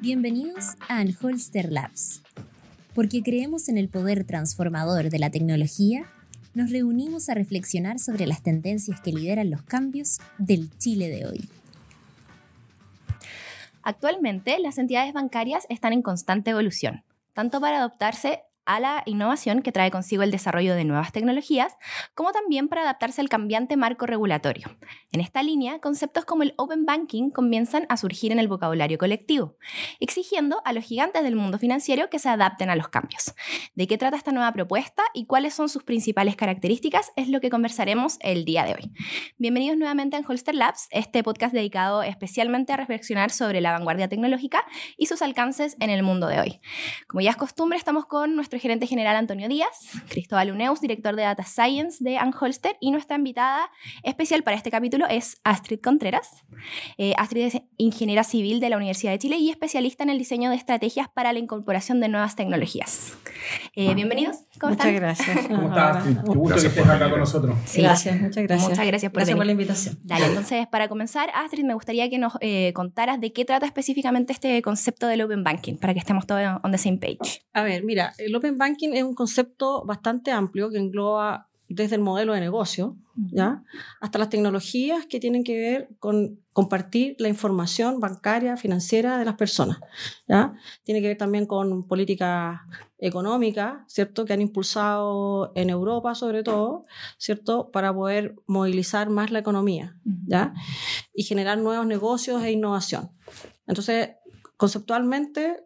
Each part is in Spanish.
Bienvenidos a Anholster Labs. Porque creemos en el poder transformador de la tecnología, nos reunimos a reflexionar sobre las tendencias que lideran los cambios del Chile de hoy. Actualmente, las entidades bancarias están en constante evolución, tanto para adoptarse a la innovación que trae consigo el desarrollo de nuevas tecnologías, como también para adaptarse al cambiante marco regulatorio. En esta línea, conceptos como el Open Banking comienzan a surgir en el vocabulario colectivo, exigiendo a los gigantes del mundo financiero que se adapten a los cambios. ¿De qué trata esta nueva propuesta y cuáles son sus principales características? Es lo que conversaremos el día de hoy. Bienvenidos nuevamente a Holster Labs, este podcast dedicado especialmente a reflexionar sobre la vanguardia tecnológica y sus alcances en el mundo de hoy. Como ya es costumbre, estamos con nuestro gerente general Antonio Díaz, Cristóbal Uneus, director de Data Science de Anholster, y nuestra invitada especial para este capítulo es Astrid Contreras. Eh, Astrid es ingeniera civil de la Universidad de Chile y especialista en el diseño de estrategias para la incorporación de nuevas tecnologías. Eh, bienvenidos. ¿Cómo muchas están? gracias. ¿Cómo estás? Qué gusto que estés acá con nosotros. Sí. Gracias, muchas gracias. Muchas gracias por Gracias por la invitación. Dale, entonces para comenzar, Astrid, me gustaría que nos eh, contaras de qué trata específicamente este concepto del Open Banking, para que estemos todos on the same page. A ver, mira, el Open Banking es un concepto bastante amplio que engloba desde el modelo de negocio, ¿ya? Hasta las tecnologías que tienen que ver con compartir la información bancaria, financiera de las personas, ¿ya? Tiene que ver también con políticas económicas, ¿cierto? Que han impulsado en Europa sobre todo, ¿cierto? Para poder movilizar más la economía, ¿ya? Y generar nuevos negocios e innovación. Entonces, conceptualmente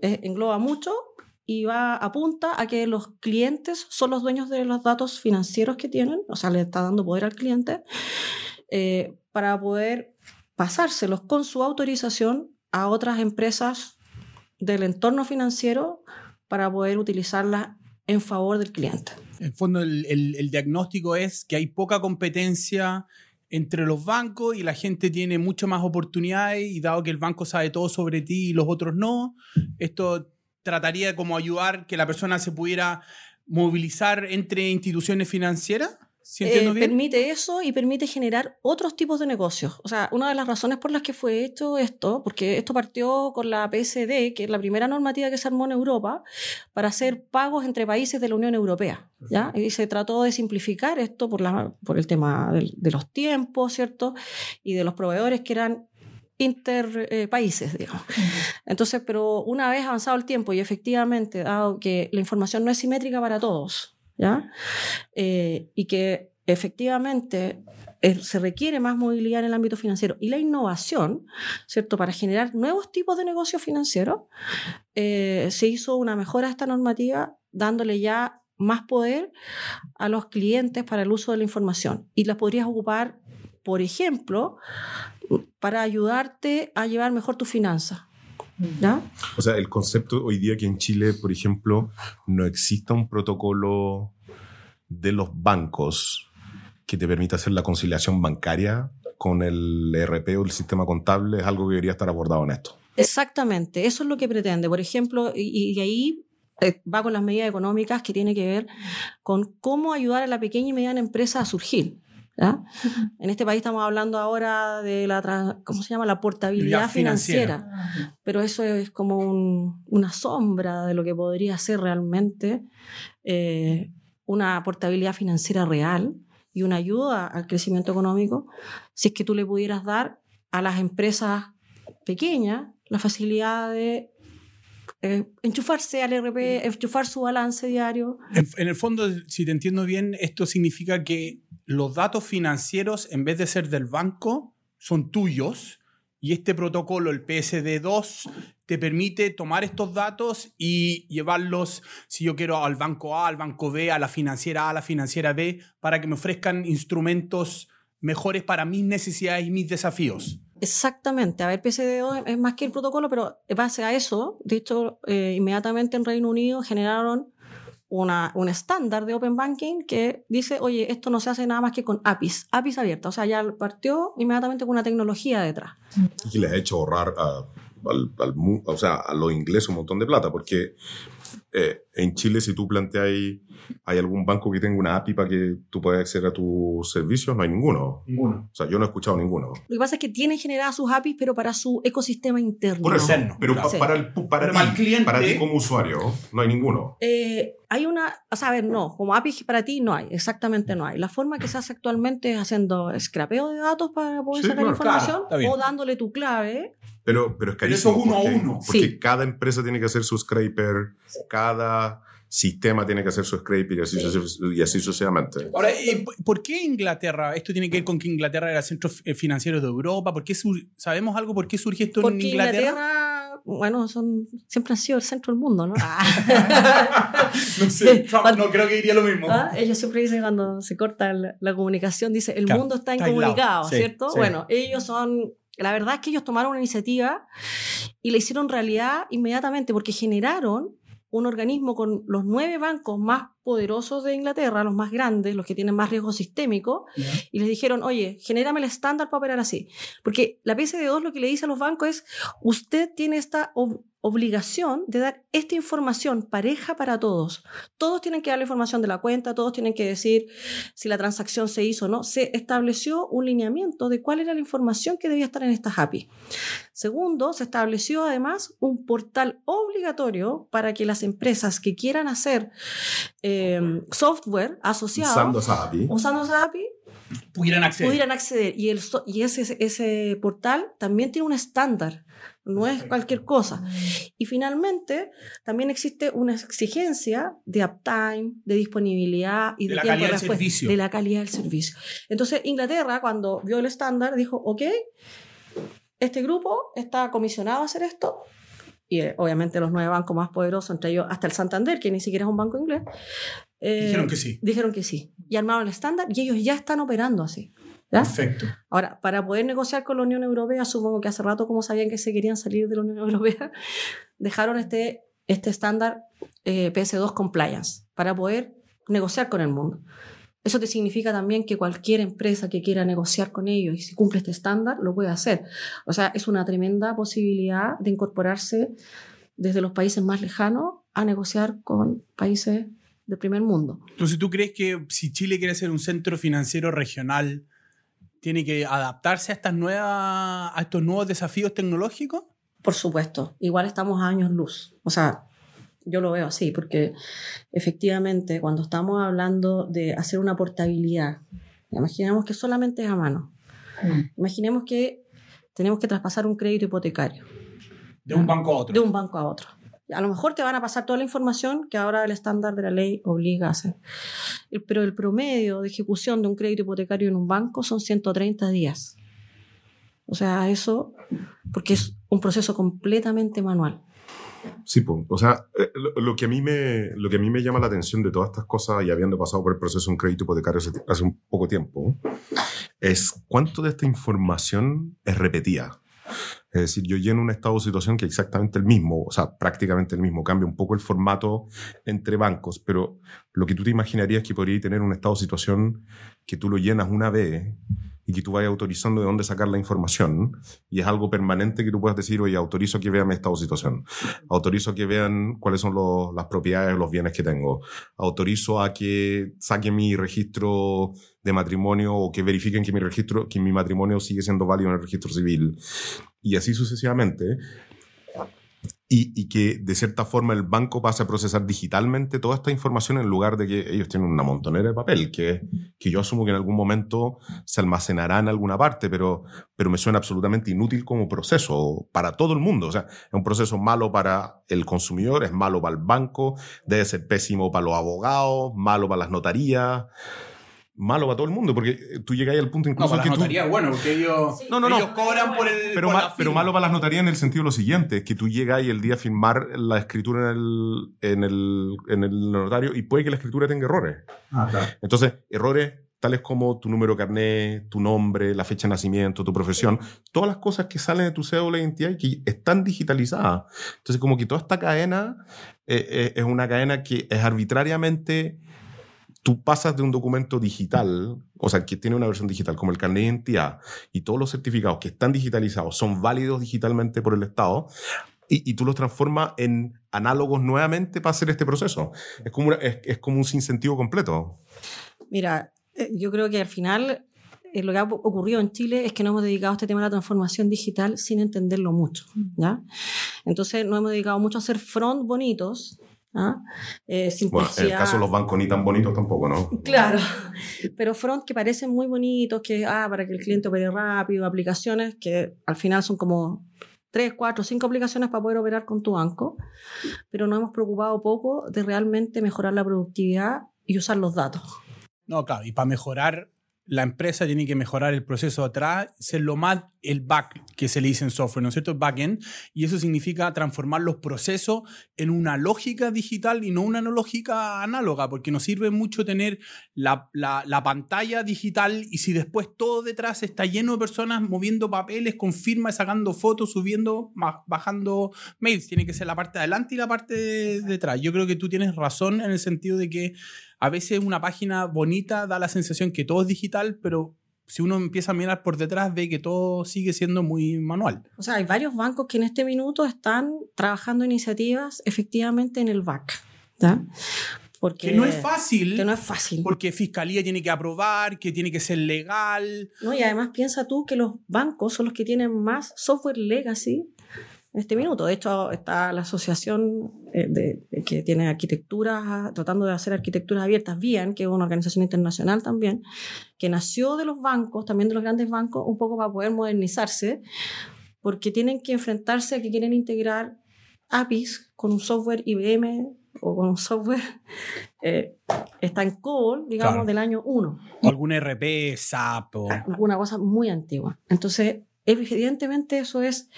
eh, engloba mucho y va apunta a que los clientes son los dueños de los datos financieros que tienen, o sea, le está dando poder al cliente eh, para poder pasárselos con su autorización a otras empresas del entorno financiero para poder utilizarlas en favor del cliente. En el fondo, el, el- diagnóstico es que hay poca competencia entre los bancos y la gente tiene muchas más oportunidades y dado que el banco sabe todo sobre ti y los otros no, esto trataría de como ayudar que la persona se pudiera movilizar entre instituciones financieras. ¿Sí entiendo Eh, bien? Permite eso y permite generar otros tipos de negocios. O sea, una de las razones por las que fue hecho esto, porque esto partió con la PSD, que es la primera normativa que se armó en Europa, para hacer pagos entre países de la Unión Europea. ¿ya? Y se trató de simplificar esto por, la, por el tema de, los tiempos, ¿cierto? Y de los proveedores que eran interpaíses, digamos. Entonces, pero una vez avanzado el tiempo y efectivamente, dado que la información no es simétrica para todos, ¿ya? Eh, y que efectivamente eh, se requiere más movilidad en el ámbito financiero y la innovación, ¿cierto? Para generar nuevos tipos de negocios financieros, eh, se hizo una mejora a esta normativa dándole ya más poder a los clientes para el uso de la información y las podrías ocupar, por ejemplo, para ayudarte a llevar mejor tus finanzas. ¿Ya? O sea, el concepto hoy día que en Chile, por ejemplo, no exista un protocolo de los bancos que te permita hacer la conciliación bancaria con el ERP o el sistema contable es algo que debería estar abordado en esto. Exactamente, eso es lo que pretende. Por ejemplo, y, y ahí eh, va con las medidas económicas que tiene que ver con cómo ayudar a la pequeña y mediana empresa a surgir. ¿Ya? En este país estamos hablando ahora de la, ¿cómo se llama? La portabilidad financiera. financiera. Pero eso es como un- una sombra de lo que podría ser realmente eh, una portabilidad financiera real y una ayuda al crecimiento económico si es que tú le pudieras dar a las empresas pequeñas la facilidad de eh, enchufarse al RP, enchufar su balance diario. En, en el fondo, si te entiendo bien, esto significa que los datos financieros, en vez de ser del banco, son tuyos. Y este protocolo, el PSD2, te permite tomar estos datos y llevarlos, si yo quiero, al banco A, al banco B, a la financiera A, a la financiera B, para que me ofrezcan instrumentos mejores para mis necesidades y mis desafíos. Exactamente. A ver, PSD2 es más que el protocolo, pero base a eso, de hecho, eh, inmediatamente en Reino Unido generaron una, un estándar de Open Banking que dice, oye, esto no se hace nada más que con APIs, APIs abiertas. O sea, ya partió inmediatamente con una tecnología detrás. Y les ha hecho ahorrar a, al- al o sea, a los ingleses un montón de plata, porque eh, en Chile, si tú planteas, ¿hay algún banco que tenga una API para que tú puedas acceder a tus servicios? No hay ninguno. Ninguno. O sea, yo no he escuchado ninguno. Lo que pasa es que tienen generadas sus APIs, pero para su ecosistema interno. Por eso, pero claro. pa- Sí. para, el, para, Pero ti, para el cliente- para ti como usuario, no hay ninguno. Eh, hay una, o sea, a ver, no, como API para ti no hay, exactamente no hay. La forma que se hace actualmente es haciendo scrapeo de datos para poder Sí, sacar claro, información claro, o dándole tu clave. Pero, pero es Pero eso carísimo. es uno a uno. Porque Sí. cada empresa tiene que hacer su scraper, cada sistema tiene que hacer su scraper y así, Sí. y así sucesivamente. Ahora, ¿por qué Inglaterra? Esto tiene que ver con que Inglaterra era centro eh, financiero de Europa. ¿Por qué ¿Sabemos algo por qué surgió esto Porque en Inglaterra? Inglaterra, bueno, son, siempre han sido el centro del mundo, ¿no? No sé, Trump no creo que diría lo mismo. Ah, Ellos siempre dicen cuando se corta la, la comunicación, dice, el Claro, mundo está incomunicado, Sí, ¿cierto? sí. Bueno, ellos son, la verdad es que ellos tomaron una iniciativa y la hicieron realidad inmediatamente porque generaron un organismo con los nueve bancos más poderosos de Inglaterra, los más grandes, los que tienen más riesgo sistémico, y les dijeron, oye, genérame el estándar para operar así. Porque la PSD2 lo que le dice a los bancos es, usted tiene esta ob- obligación de dar esta información pareja para todos. Todos tienen que dar la información de la cuenta, todos tienen que decir si la transacción se hizo o no. Se estableció un lineamiento de cuál era la información que debía estar en estas API. Segundo, se estableció además un portal obligatorio para que las empresas que quieran hacer eh, software asociado Usando esa API. usando esa API Pudieran acceder. pudieran acceder. Y, el, so- y ese, ese portal también tiene un estándar, no es cualquier cosa. Y finalmente, también existe una exigencia de uptime, de disponibilidad y De de, la tiempo calidad del respuesta, servicio. De la calidad del servicio. Entonces, Inglaterra, cuando vio el estándar, dijo, ok, este grupo está comisionado a hacer esto. Y eh, obviamente los nueve bancos más poderosos, entre ellos hasta el Santander, que ni siquiera es un banco inglés, eh, Dijeron que sí. dijeron que sí. Y armaron el estándar y ellos ya están operando así. Perfecto. Ahora, para poder negociar con la Unión Europea, supongo que hace rato, como sabían que se querían salir de la Unión Europea, dejaron este este estándar eh, PS2 Compliance para poder negociar con el mundo. Eso te significa también que cualquier empresa que quiera negociar con ellos y si cumple este estándar, lo puede hacer. O sea, es una tremenda posibilidad de incorporarse desde los países más lejanos a negociar con países del primer mundo. Entonces, ¿tú crees que si Chile quiere ser un centro financiero regional, tiene que adaptarse a, estas nuevas, a estos nuevos desafíos tecnológicos? Por supuesto, igual estamos a años luz. O sea, yo lo veo así, porque efectivamente cuando estamos hablando de hacer una portabilidad, imaginemos que solamente es a mano. Imaginemos que tenemos que traspasar un crédito hipotecario De un banco a otro. de un banco a otro. A lo mejor te van a pasar toda la información que ahora el estándar de la ley obliga a hacer. El- Pero el promedio de ejecución de un crédito hipotecario en un banco son 130 días. O sea, eso, porque es un proceso completamente manual. Sí, po. o sea, eh, lo, lo que a mí me, lo que a mí me llama la atención de todas estas cosas y habiendo pasado por el proceso de un crédito hipotecario hace, hace un poco tiempo, es cuánto de esta información es repetida. Es decir, yo lleno un estado de situación que es exactamente el mismo, o sea, prácticamente el mismo, cambia un poco el formato entre bancos, pero lo que tú te imaginarías que podría tener un estado de situación que tú lo llenas una vez y que tú vayas autorizando de dónde sacar la información y es algo permanente que tú puedas decir, oye, autorizo que vean mi estado de situación autorizo que vean cuáles son las propiedades, los bienes que tengo, autorizo a que saquen mi registro de matrimonio o que verifiquen que mi registro, que mi matrimonio sigue siendo válido en el registro civil y así sucesivamente. Y, y que de cierta forma el banco pase a procesar digitalmente toda esta información en lugar de que ellos tienen una montonera de papel que, que yo asumo que en algún momento se almacenará en alguna parte, pero, pero me suena absolutamente inútil como proceso para todo el mundo. O sea, es un proceso malo para el consumidor, es malo para el banco, debe ser pésimo para los abogados, malo para las notarías, malo para todo el mundo, porque tú llegas al punto No, incluso para que las tú... bueno, porque ellos, No, no, no. ellos cobran por el. Pero, por ma- la pero malo para las notarías en el sentido de lo siguiente, es que tú llegas y el día a firmar la escritura en el, en el, en el notario y puede que la escritura tenga errores. Ah, claro. Entonces, errores tales como tu número de carnet, tu nombre, la fecha de nacimiento, tu profesión, todas las cosas que salen de tu cédula de identidad y que están digitalizadas. Entonces, como que toda esta cadena eh, eh, es una cadena que es arbitrariamente, tú pasas de un documento digital, o sea, que tiene una versión digital, como el carnet de identidad, y todos los certificados que están digitalizados son válidos digitalmente por el Estado, y, tú los transformas en análogos nuevamente para hacer este proceso. Es como, una- es, es un sinsentido completo. Mira, eh, yo creo que al final eh, lo que ha ocurrido en Chile es que nos hemos dedicado a este tema de la transformación digital sin entenderlo mucho, ¿ya? Entonces nos hemos dedicado mucho a hacer front bonitos, ¿ah? Eh, Bueno, en el caso de los bancos ni tan bonitos tampoco, ¿no? Claro, pero front que parecen muy bonitos, que ah, para que el cliente opere rápido, aplicaciones que al final son como tres, cuatro, cinco aplicaciones para poder operar con tu banco, pero nos hemos preocupado poco de realmente mejorar la productividad y usar los datos. No, claro, y para mejorar la empresa tiene que mejorar el proceso atrás, ser lo más el back que se le dice en software, ¿no es cierto? Backend, y eso significa transformar los procesos en una lógica digital y no una lógica análoga, porque nos sirve mucho tener la, la- la pantalla digital y si después todo detrás está lleno de personas moviendo papeles, con firmas, sacando fotos, subiendo, bajando mails, tiene que ser la parte de adelante y la parte de detrás. Yo creo que tú tienes razón en el sentido de que a veces una página bonita da la sensación que todo es digital, pero si uno empieza a mirar por detrás ve que todo sigue siendo muy manual. O sea, hay varios bancos que en este minuto están trabajando iniciativas efectivamente en el back, ¿ya? Porque Que no es fácil, que no es fácil. porque Fiscalía tiene que aprobar, que tiene que ser legal. ¿no? Y además piensa tú que los bancos son los que tienen más software legacy en este minuto. De hecho, está la asociación eh, de, de que tiene arquitecturas, tratando de hacer arquitecturas abiertas, BIAN, que es una organización internacional también, que nació de los bancos, también de los grandes bancos, un poco para poder modernizarse, porque tienen que enfrentarse a que quieren integrar APIs con un software IBM o con un software eh, está en COBOL, digamos, Claro. del año 1 O algún RP, SAP. o- alguna cosa muy antigua. Entonces, evidentemente eso es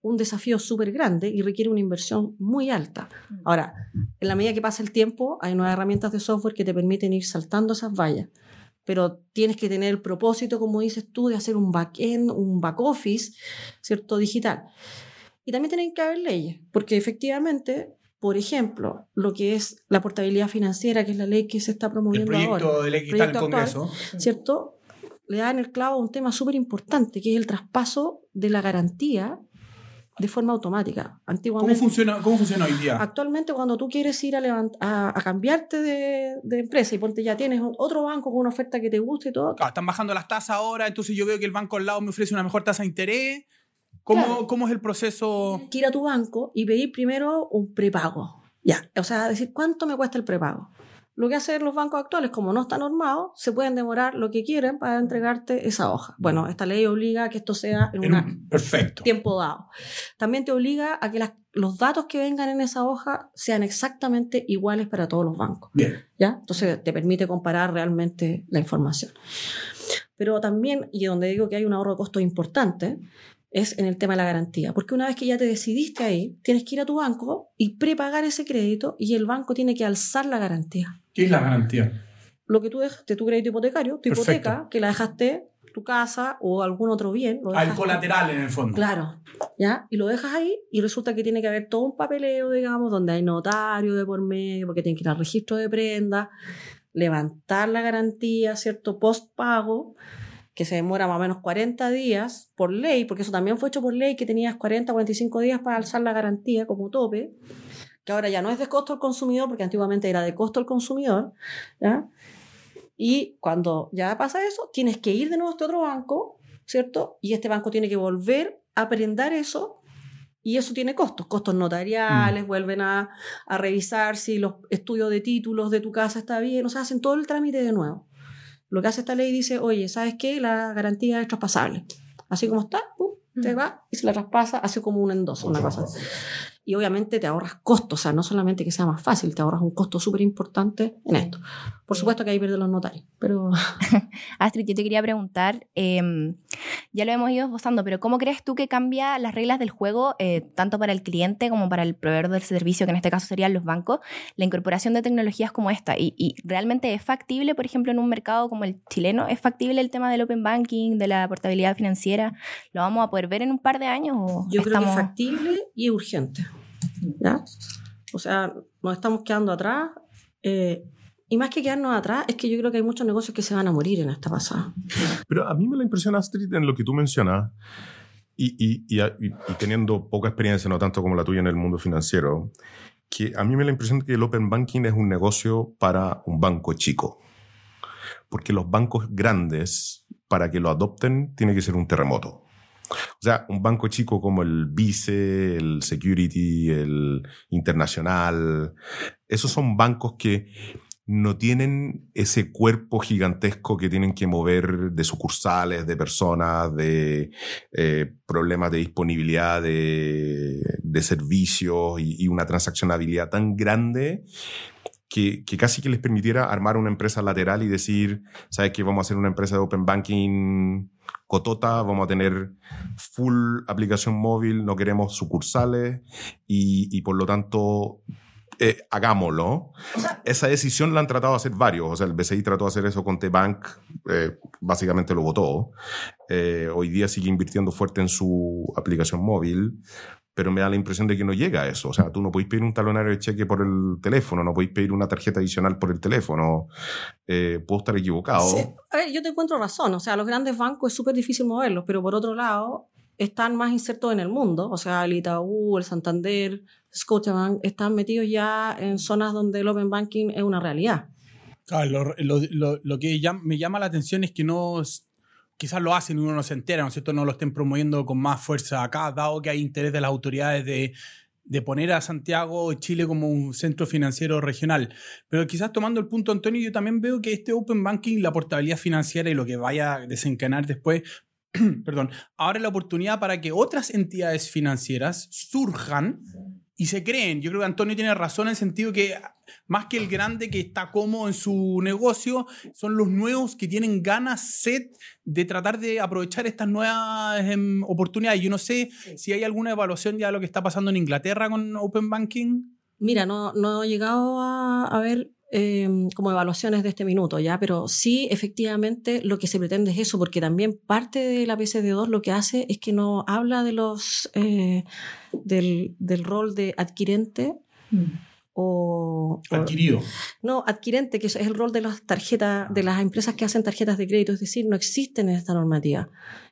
un desafío súper grande y requiere una inversión muy alta. Ahora, en la medida que pasa el tiempo, hay nuevas herramientas de software que te permiten ir saltando esas vallas. Pero tienes que tener el propósito, como dices tú, de hacer un back-end, un back-office, ¿cierto? Digital. Y también tienen que haber leyes, porque efectivamente, por ejemplo, lo que es la portabilidad financiera, que es la ley que se está El promoviendo ahora. proyecto de ley que está en el actual. Congreso. ¿cierto? Le dan el clavo a un tema súper importante, que es el traspaso de la garantía de forma automática. ¿Cómo funciona, ¿Cómo funciona hoy día? actualmente cuando tú quieres ir a, levant- a, a cambiarte de, de empresa y ponte ya tienes otro banco con una oferta que te guste y todo, Claro, están bajando las tasas ahora, entonces yo veo que el banco al lado me ofrece una mejor tasa de interés. ¿Cómo, Claro. cómo es el proceso? que ir a tu banco y pedir primero un prepago. Ya, o sea, decir, ¿cuánto me cuesta el prepago? Lo que hacen los bancos actuales, como no está normado, se pueden demorar lo que quieren para entregarte esa hoja. Bueno, esta ley obliga a que esto sea en un- Perfecto. tiempo dado. También te obliga a que las- los datos que vengan en esa hoja sean exactamente iguales para todos los bancos. Bien. ¿ya? Entonces te permite comparar realmente la información. Pero también, y donde digo que hay un ahorro de costos importante, es en el tema de la garantía. Porque una vez que ya te decidiste ahí, tienes que ir a tu banco y prepagar ese crédito y el banco tiene que alzar la garantía. ¿Qué es la garantía? Lo que tú dejaste, tu crédito hipotecario, tu Perfecto. hipoteca, que la dejaste, tu casa o algún otro bien. lo Al colateral en el fondo. Claro, ¿ya? Y lo dejas ahí y resulta que tiene que haber todo un papeleo, digamos, donde hay notario de por medio, porque tiene que ir al registro de prenda, levantar la garantía, ¿cierto? Post pago, que se demora más o menos 40 días por ley, porque eso también fue hecho por ley, que tenías 40, 45 días para alzar la garantía como tope, que ahora ya no es de costo al consumidor, porque antiguamente era de costo al consumidor, ¿ya? Y cuando ya pasa eso, tienes que ir de nuevo a este otro banco, ¿cierto? Y este banco tiene que volver a prendar eso y eso tiene costos, costos notariales, vuelven a, a revisar si los estudios de títulos de tu casa está bien, o sea, hacen todo el trámite de nuevo. Lo que hace esta ley dice, oye, ¿sabes qué? La garantía es traspasable. Así como está, pum, te va y se la traspasa, hace como un endoso, una cosa así. Y obviamente te ahorras costos, o sea, no solamente que sea más fácil, te ahorras un costo súper importante en esto. Por supuesto que ahí pierden los notarios, pero Astrid, yo te quería preguntar, eh, ya lo hemos ido esbozando, pero ¿cómo crees tú que cambia las reglas del juego, eh, tanto para el cliente como para el proveedor del servicio, que en este caso serían los bancos, la incorporación de tecnologías como esta? ¿Y, y realmente es factible, por ejemplo, en un mercado como el chileno, es factible el tema del open banking, de la portabilidad financiera? ¿Lo vamos a poder ver en un par de años? O yo creo que es factible y urgente. ¿ya? O sea, nos estamos quedando atrás. eh, y más que quedarnos atrás, es que yo creo que hay muchos negocios que se van a morir en esta pasada. Pero a mí me la impresiona, Astrid, en lo que tú mencionas, y, teniendo poca experiencia, no tanto como la tuya en el mundo financiero, que a mí me la impresión que el Open Banking es un negocio para un banco chico. Porque los bancos grandes, para que lo adopten, tiene que ser un terremoto. O sea, un banco chico como el Vice, el Security, el Internacional, esos son bancos que no tienen ese cuerpo gigantesco que tienen que mover de sucursales, de personas, de eh, problemas de disponibilidad de, de servicios y, una transaccionabilidad tan grande que, que, casi que les permitiera armar una empresa lateral y decir, ¿sabes qué? Vamos a hacer una empresa de Open Banking cotota, vamos a tener full aplicación móvil, no queremos sucursales y, y por lo tanto eh, hagámoslo. Esa decisión la han tratado de hacer varios. O sea, el BCI trató de hacer eso con T-Bank, eh, básicamente lo votó. Eh, hoy día sigue invirtiendo fuerte en su aplicación móvil, pero me da la impresión de que no llega a eso. O sea, tú no podéis pedir un talonario de cheque por el teléfono, no podéis pedir una tarjeta adicional por el teléfono. Eh, puedo estar equivocado. Sí. A ver, yo te encuentro razón. O sea, los grandes bancos es súper difícil moverlos, pero por otro lado, están más insertos en el mundo. O sea, el Itaú, el Santander, Scotiabank están metidos ya en zonas donde el open banking es una realidad. Claro, lo, que me llama la atención es que no, quizás lo hacen y uno no se entera, ¿no es cierto? No lo estén promoviendo con más fuerza acá, dado que hay interés de las autoridades de, de poner a Santiago Chile como un centro financiero regional. Pero quizás tomando el punto, Antonio, yo también veo que este Open Banking, la portabilidad financiera y lo que vaya a desencadenar después, perdón, abre la oportunidad para que otras entidades financieras surjan y se creen. Yo creo que Antonio tiene razón en el sentido que más que el grande que está cómodo en su negocio, son los nuevos que tienen ganas, sed de tratar de aprovechar estas nuevas eh, oportunidades. Yo no sé si hay alguna evaluación ya de lo que está pasando en Inglaterra con Open Banking. Mira, no, no he llegado a, a ver eh, como evaluaciones de este minuto, ¿ya? Pero sí, efectivamente, lo que se pretende es eso, porque también parte de la PSD2 lo que hace es que no habla de los, eh, del, del, rol de adquirente. Mm. O, adquirido. no, adquirente, que es el rol de las tarjetas, de las empresas que hacen tarjetas de crédito, es decir, no existen en esta normativa.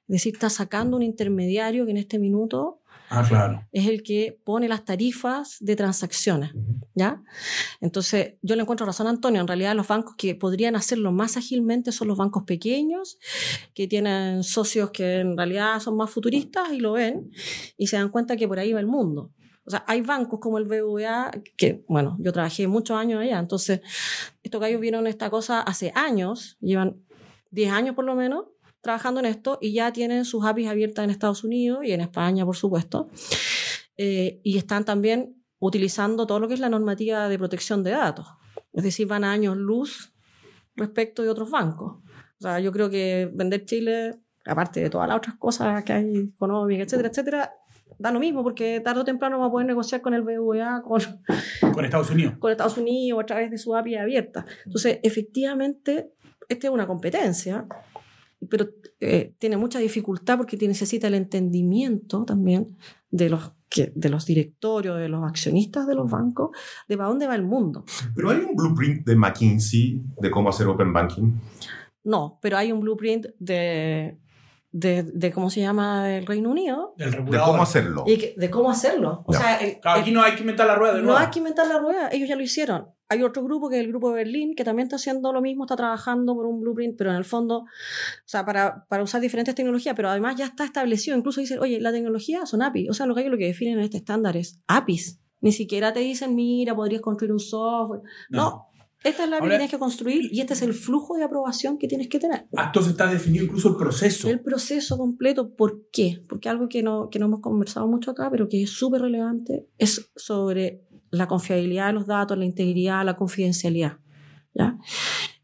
Es decir, está sacando un intermediario que en este minuto Ah, claro. Es el que pone las tarifas de transacciones, ¿ya? Entonces, yo le encuentro razón a Antonio. En realidad, los bancos que podrían hacerlo más ágilmente son los bancos pequeños, que tienen socios que en realidad son más futuristas y lo ven y se dan cuenta que por ahí va el mundo. O sea, hay bancos como el BVA, que, bueno, yo trabajé muchos años allá, entonces, estos gallos vieron esta cosa hace años, llevan 10 años por lo menos, trabajando en esto y ya tienen sus APIs abiertas en Estados Unidos y en España, por supuesto. Eh, y están también utilizando todo lo que es la normativa de protección de datos. Es decir, van a años luz respecto de otros bancos. O sea, yo creo que vender Chile, aparte de todas las otras cosas que hay económicas, etcétera, etcétera, da lo mismo porque tarde o temprano va a poder negociar con el BVA, con, con Estados Unidos. Con Estados Unidos a través de su API abierta. Entonces, efectivamente, esta es una competencia pero eh, tiene mucha dificultad porque necesita el entendimiento también de los, que, de los directorios, de los accionistas de los bancos, de para dónde va el mundo. Pero hay un blueprint de McKinsey de cómo hacer Open Banking. No, pero hay un blueprint de, de, de, cómo se llama el Reino Unido. de cómo hacerlo. Y que, de cómo hacerlo. O sea, el, claro, aquí no hay que inventar la rueda. De no hay que inventar la rueda, ellos ya lo hicieron. Hay otro grupo que es el grupo de Berlín, que también está haciendo lo mismo, está trabajando por un blueprint, pero en el fondo, o sea, para, para usar diferentes tecnologías, pero además ya está establecido. Incluso dicen, oye, la tecnología son APIs. O sea, lo que hay lo que definen en este estándar es APIs. Ni siquiera te dicen, mira, podrías construir un software. no, no esta es la que tienes que construir y este es el flujo de aprobación que tienes que tener. Ah, entonces está definido incluso el proceso. El proceso completo. ¿Por qué? Porque algo que no, que no hemos conversado mucho acá, pero que es súper relevante, es sobre la confiabilidad de los datos, la integridad, la confidencialidad. ¿ya?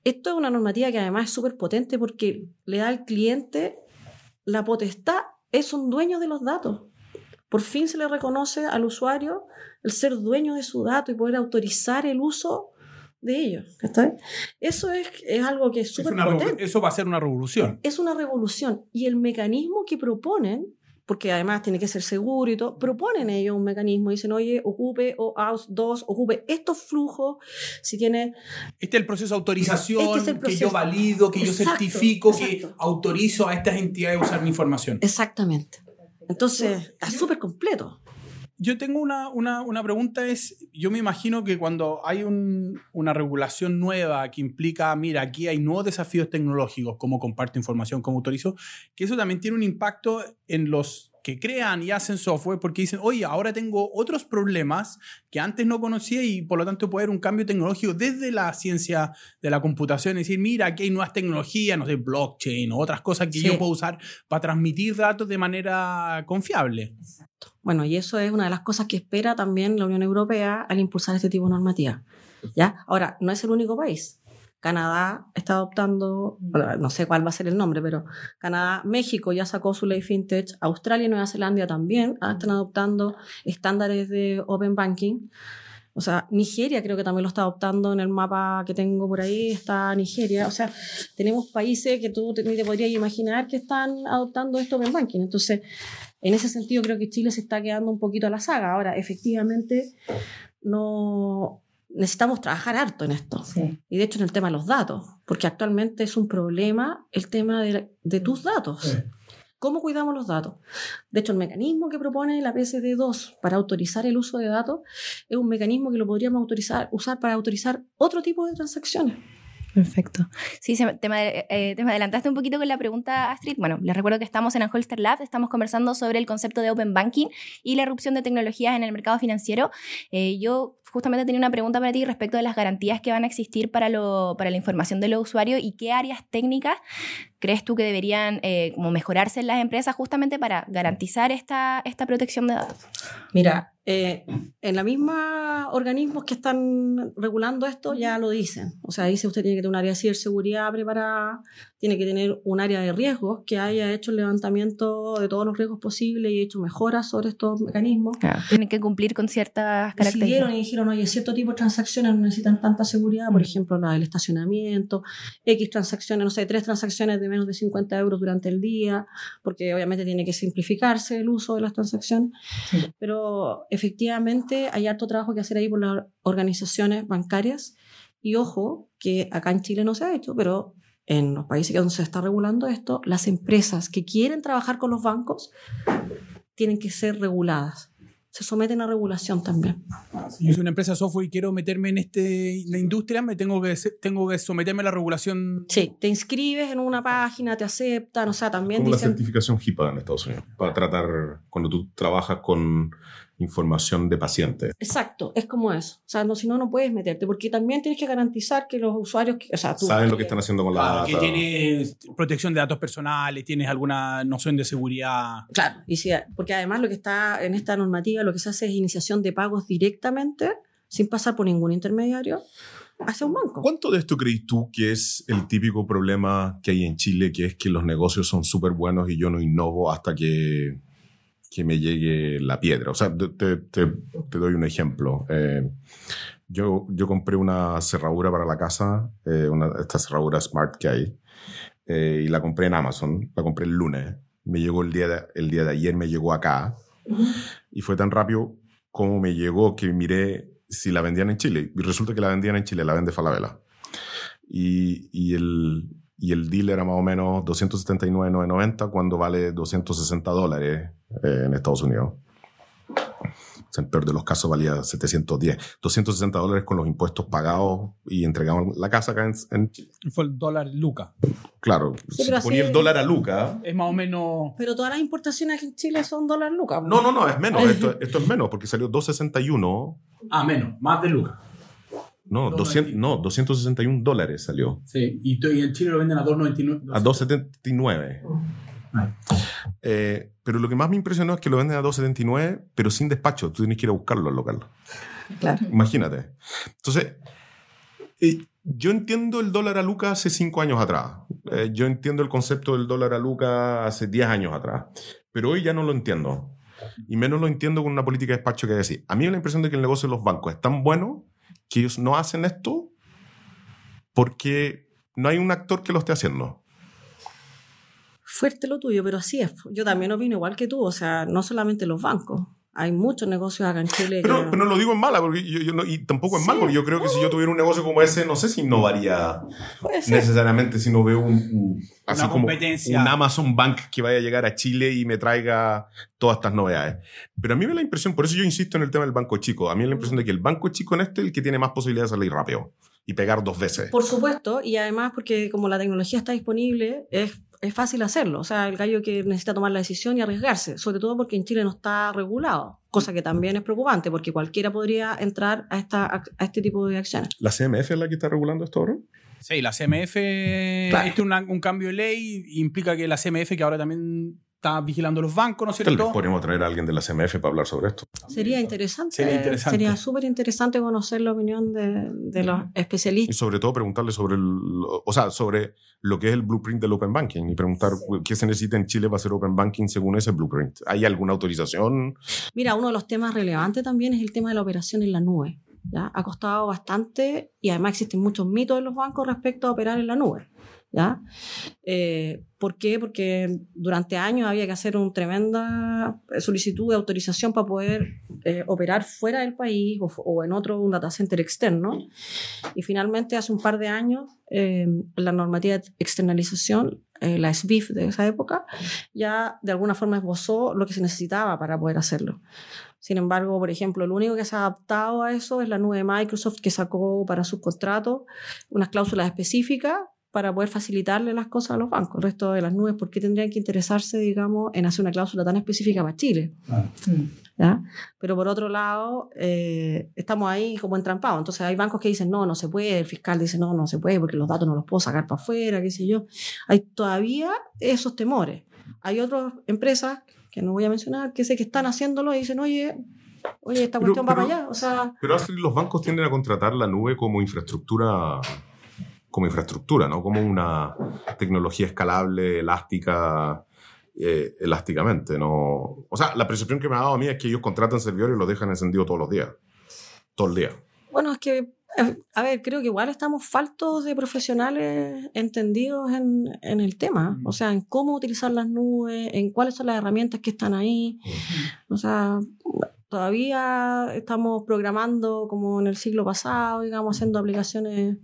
Esto es una normativa que además es súper potente porque le da al cliente la potestad, es un dueño de los datos. Por fin se le reconoce al usuario el ser dueño de su dato y poder autorizar el uso de ellos. Eso es, es, algo que es súper potente. Eso va a ser una revolución. Es una revolución. Y el mecanismo que proponen porque además tiene que ser seguro y todo, proponen ellos un mecanismo, dicen, oye, ocupe o aus 2, ocupe estos flujos, si tiene... Este es el proceso de autorización, este que yo valido, que yo certifico, que autorizo a estas entidades a usar mi información. Exactamente. Entonces, está súper completo. Yo tengo una, una, una, pregunta, es, yo me imagino que cuando hay un, una regulación nueva que implica, mira, aquí hay nuevos desafíos tecnológicos, como comparto información, como autorizo, que eso también tiene un impacto en los que crean y hacen software porque dicen, oye, ahora tengo otros problemas que antes no conocía y por lo tanto puede haber un cambio tecnológico desde la ciencia de la computación. Es decir, mira, aquí hay nuevas tecnologías, no sé, blockchain o otras cosas que yo puedo usar para transmitir datos de manera confiable. Bueno, y eso es una de las cosas que espera también la Unión Europea al impulsar este tipo de normativa. ¿Ya? Ahora, no es el único país. Canadá está adoptando, no sé cuál va a ser el nombre, pero Canadá, México ya sacó su ley fintech, Australia y Nueva Zelanda también están adoptando estándares de open banking. O sea, Nigeria creo que también lo está adoptando en el mapa que tengo por ahí, está Nigeria. O sea, tenemos países que tú ni te podrías imaginar que están adoptando esto open banking. Entonces, en ese sentido creo que Chile se está quedando un poquito a la saga. Ahora, efectivamente, no, necesitamos trabajar harto en esto. Y de hecho en el tema de los datos, porque actualmente es un problema el tema de, de tus datos. ¿Cómo cuidamos los datos? De hecho, el mecanismo que propone la PSD2 para autorizar el uso de datos es un mecanismo que lo podríamos autorizar, usar para autorizar otro tipo de transacciones. Perfecto. Sí, te, me, eh, te, me, adelantaste un poquito con la pregunta, Astrid. Bueno, les recuerdo que estamos en Holster Lab, estamos conversando sobre el concepto de Open Banking y la erupción de tecnologías en el mercado financiero. Eh, yo justamente tenía una pregunta para ti respecto de las garantías que van a existir para, lo, para la información de los usuarios y qué áreas técnicas crees tú que deberían eh, como mejorarse en las empresas justamente para garantizar esta, esta protección de datos. Mira, eh, en la misma organismos que están regulando esto ya lo dicen. O sea, dice usted tiene que tener un área de ciberseguridad preparada, tiene que tener un área de riesgos que haya hecho el levantamiento de todos los riesgos posibles y hecho mejoras sobre estos mecanismos. tienen que cumplir con ciertas características. Y dijeron, oye, cierto tipo de transacciones no necesitan tanta seguridad, por mm. ejemplo, la del estacionamiento, X transacciones, no sé, tres transacciones de menos de 50 euros durante el día, porque obviamente tiene que simplificarse el uso de las transacciones. Pero efectivamente hay harto trabajo que hacer ahí por las organizaciones bancarias. Y ojo, que acá en Chile no se ha hecho, pero en los países donde se está regulando esto, las empresas que quieren trabajar con los bancos tienen que ser reguladas. Se someten a regulación también. Si yo soy una empresa software y quiero meterme en este, la industria, me tengo que, tengo que someterme a la regulación. Sí, te inscribes en una página, te aceptan, o sea, también. Como la certificación HIPAA en Estados Unidos, para tratar, cuando tú trabajas con información de pacientes. Exacto, es como eso. O sea, no, si no, no puedes meterte, porque también tienes que garantizar que los usuarios, o sea, tú, saben lo que están haciendo con la data. Que tienes protección de datos personales, tienes alguna noción de seguridad. Claro, y si, porque además lo que está en esta normativa, lo que se hace es iniciación de pagos directamente, sin pasar por ningún intermediario, hacia un banco. ¿Cuánto de esto crees tú que es el típico problema que hay en Chile, que es que los negocios son súper buenos y yo no innovo hasta que que me llegue la piedra. O sea, te, te, te doy un ejemplo. Eh, yo, yo compré una cerradura para la casa, eh, una, esta cerradura Smart que hay, eh, y la compré en Amazon, la compré el lunes. Me llegó el día de, el día de ayer, me llegó acá, y fue tan rápido como me llegó que miré si la vendían en Chile. Y resulta que la vendían en Chile, la vende Falabella. Y, y el, y el deal era más o menos 279,990 cuando vale 260 dólares eh, en Estados Unidos. en el peor de los casos valía 710. 260 dólares con los impuestos pagados y entregamos la casa acá en, Fue el dólar Luca. Claro, si ponía el dólar a Luca. Es más o menos. Pero todas las importaciones en Chile son dólar Luca. No, no, no, es menos. esto, esto, es menos porque salió 261. Ah, menos, más de Luca. No, 200, no, 261 dólares salió. Sí, y, en Chile lo venden a 2,99. A 2,79. Eh, pero lo que más me impresionó es que lo venden a 2,79, pero sin despacho. Tú tienes que ir a buscarlo al local. Claro. Imagínate. Entonces, eh, yo entiendo el dólar a Luca hace 5 años atrás. Eh, yo entiendo el concepto del dólar a Luca hace 10 años atrás. Pero hoy ya no lo entiendo. Y menos lo entiendo con una política de despacho que decir. A mí me da la impresión de que el negocio de los bancos es tan bueno que ellos no hacen esto porque no hay un actor que lo esté haciendo. Fuerte lo tuyo, pero así es. Yo también opino igual que tú, o sea, no solamente los bancos. Hay muchos negocios acá en Chile. Pero, que- pero no lo digo en mala, porque yo, yo no- y tampoco en Sí. mal, porque yo creo que si yo tuviera un negocio como ese, no sé si innovaría necesariamente si no veo un, un- así Una como un Amazon Bank que vaya a llegar a Chile y me traiga todas estas novedades. Pero a mí me da la impresión, por eso yo insisto en el tema del banco chico, a mí me da la impresión de que el banco chico en este es el que tiene más posibilidad de salir rápido y pegar dos veces. Por supuesto, y además porque como la tecnología está disponible, es, es fácil hacerlo. O sea, el gallo que necesita tomar la decisión y arriesgarse, sobre todo porque en Chile no está regulado, cosa que también es preocupante, porque cualquiera podría entrar a, esta, a este tipo de acciones. ¿La CMF es la que está regulando esto ahora? Sí, la CMF, Claro. este es un cambio de ley, implica que la CMF, que ahora también está vigilando los bancos, ¿no es Tal vez cierto? podríamos traer a alguien de la CMF para hablar sobre esto. Sería interesante. Sería interesante. Sería súper interesante conocer la opinión de, de los Y especialistas. sobre todo preguntarle sobre el, o sea, sobre lo que es el blueprint del Open Banking y preguntar qué se necesita en Chile para hacer Open Banking según ese blueprint. ¿Hay alguna autorización? Mira, uno de los temas relevantes también es el tema de la operación en la nube. ¿Ya? Ha costado bastante y además existen muchos mitos en los bancos respecto a operar en la nube. ¿ya? Eh, ¿Por qué? Porque durante años había que hacer una tremenda solicitud de autorización para poder eh, operar fuera del país o, o en otro, un data center externo. Y finalmente, hace un par de años, eh, la normativa de externalización, eh, la SBIF de esa época, ya de alguna forma esbozó lo que se necesitaba para poder hacerlo. Sin embargo, por ejemplo, lo único que se ha adaptado a eso es la nube de Microsoft que sacó para sus contratos unas cláusulas específicas para poder facilitarle las cosas a los bancos. El resto de las nubes, ¿por qué tendrían que interesarse, digamos, en hacer una cláusula tan específica para Chile? ¿Ya? Pero por otro lado, eh, estamos ahí como entrampados. Entonces hay bancos que dicen, no, no se puede, el fiscal dice, no, no se puede porque los datos no los puedo sacar para afuera, qué sé yo. Hay todavía esos temores. Hay otras empresas, que no voy a mencionar, que sé que están haciéndolo y dicen, oye, oye, esta Pero- cuestión va pero- para allá. O sea, Pero los bancos tienden a contratar la nube como infraestructura, como infraestructura, ¿no? Como una tecnología escalable, elástica, eh, elásticamente, ¿no? O sea, la percepción que me ha dado a mí es que ellos contratan servidores y los dejan encendidos todos los días. Todo el día. Bueno, es que, a ver, creo que igual estamos faltos de profesionales entendidos en, en el tema, o sea, en cómo utilizar las nubes, en cuáles son las herramientas que están ahí. O sea, todavía estamos programando como en el siglo pasado, digamos, haciendo aplicaciones,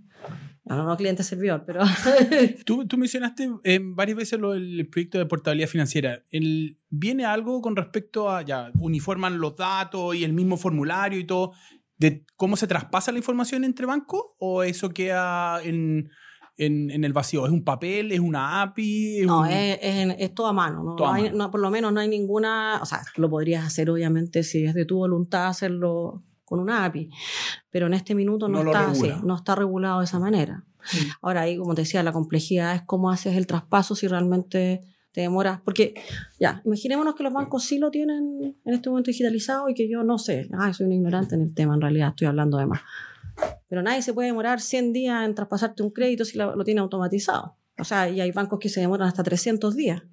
no, no cliente servidor, pero Tú, tú mencionaste eh, varias veces lo del proyecto de portabilidad financiera. El, ¿Viene algo con respecto a, ya, uniforman los datos y el mismo formulario y todo, de cómo se traspasa la información entre bancos? ¿O eso queda en, en, en el vacío? ¿Es un papel? ¿Es una API? ¿Es no, un- es, es, todo a mano. ¿no? Todo a Hay- mano. no, por lo menos no hay ninguna, o sea, lo podrías hacer obviamente si es de tu voluntad hacerlo con una API, pero en este minuto no, está así, no está regulado de esa manera. Ahora ahí, como te decía, la complejidad es cómo haces el traspaso si realmente te demoras, porque ya, imaginémonos que los bancos sí lo tienen en este momento digitalizado y que yo no sé, ah, soy un ignorante en el tema, en realidad estoy hablando de más. Pero nadie se puede demorar 100 días en traspasarte un crédito si lo, lo tiene automatizado. O sea, y hay bancos que se demoran hasta 300 días.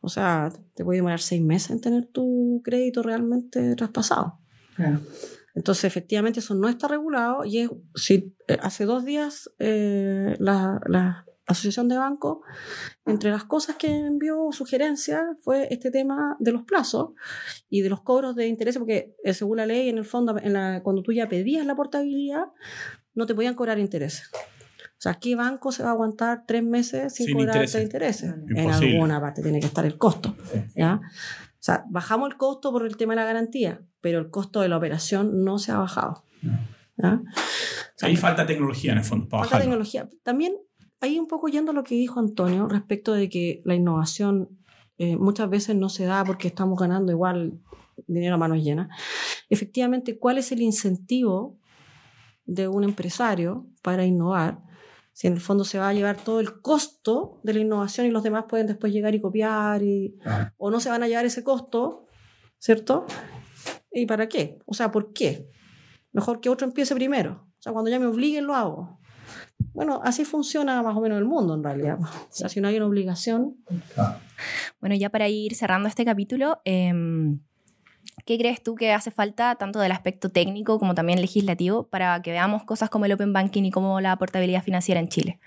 O sea, te puede demorar 6 meses en tener tu crédito realmente traspasado. Entonces, efectivamente, eso no está regulado y es, si, eh, hace dos días eh, la, la Asociación de Bancos, entre las cosas que envió sugerencia fue este tema de los plazos y de los cobros de intereses, porque eh, según la ley, en el fondo, en la, cuando tú ya pedías la portabilidad, no te podían cobrar intereses. O sea, ¿qué banco se va a aguantar tres meses sin, Sin cobrarte intereses. intereses? En alguna parte tiene que estar el costo. ¿ya? O sea, bajamos el costo por el tema de la garantía, pero el costo de la operación no se ha bajado. ¿ya? O sea, Ahí falta tecnología en el fondo, para falta bajarlo. tecnología. También, ahí un poco yendo a lo que dijo Antonio respecto de que la innovación eh, muchas veces no se da porque estamos ganando igual dinero a manos llenas. Efectivamente, ¿cuál es el incentivo de un empresario para innovar? Si en el fondo se va a llevar todo el costo de la innovación y los demás pueden después llegar y copiar, y, o no se van a llevar ese costo, ¿cierto? ¿Y para qué? O sea, ¿por qué? Mejor que otro empiece primero. O sea, cuando ya me obliguen, lo hago. Bueno, así funciona más o menos el mundo en realidad. O sea, si no hay una obligación, Bueno, ya para ir cerrando este capítulo, em, ¿qué crees tú que hace falta tanto del aspecto técnico como también legislativo para que veamos cosas como el Open Banking y como la portabilidad financiera en Chile?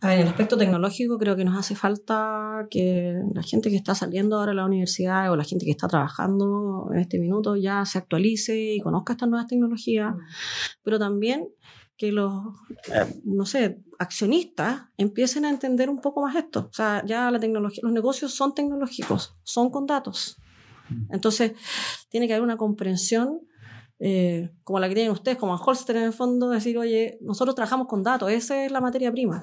A ver, en el aspecto tecnológico creo que nos hace falta que la gente que está saliendo ahora de la universidad o la gente que está trabajando en este minuto ya se actualice y conozca estas nuevas tecnologías, pero también que los, eh, no sé, accionistas empiecen a entender un poco más esto. O sea, ya la tecnología, los negocios son tecnológicos, son con datos. Entonces, tiene que haber una comprensión eh, como la que tienen ustedes, como en Holster en el fondo, decir, oye, nosotros trabajamos con datos, esa es la materia prima.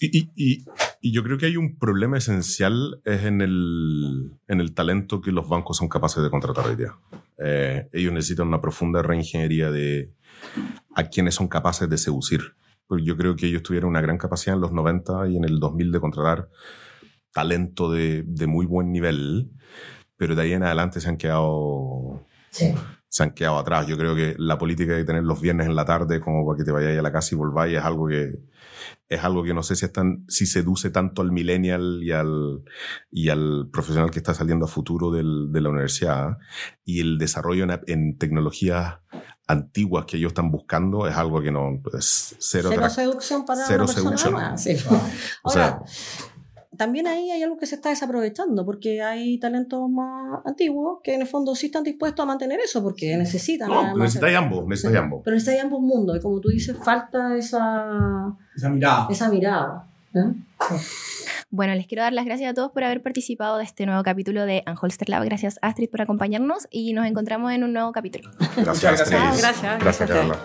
Y, y, y, yo creo que hay un problema esencial es en el, en el talento que los bancos son capaces de contratar hoy día. Eh, ellos necesitan una profunda reingeniería de a quienes son capaces de seducir. Porque yo creo que ellos tuvieron una gran capacidad en los 90 y en el 2000 de contratar talento de, de muy buen nivel, pero de ahí en adelante se han quedado se han quedado atrás. Yo creo que la política de tener los viernes en la tarde como para que te vayáis a la casa y volváis es algo que es algo que no sé si, están, si seduce tanto al millennial y al, y al profesional que está saliendo a futuro del, de la universidad. Y el desarrollo en, en, tecnologías antiguas que ellos están buscando es algo que no es cero, cero seducción para cero una seducción. Sí. o sea, también ahí hay algo que se está desaprovechando, porque hay talentos más antiguos que en el fondo sí están dispuestos a mantener eso, porque necesitan. No, necesitáis ambos, necesitáis ambos. Pero necesitáis ambos mundos, y como tú dices, falta esa, esa mirada. Esa mirada. ¿eh? Bueno, les quiero dar las gracias a todos por haber participado de este nuevo capítulo de Anholster Lab. Gracias, Astrid, por acompañarnos y nos encontramos en un nuevo capítulo. Gracias, Astrid. Gracias. Gracias, gracias Carla.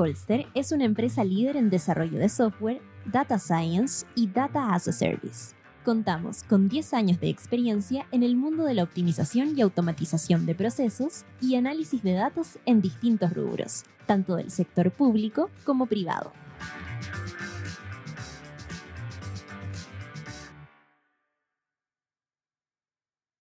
Holster es una empresa líder en desarrollo de software, data science y data as a service. Contamos con 10 años de experiencia en el mundo de la optimización y automatización de procesos y análisis de datos en distintos rubros, tanto del sector público como privado.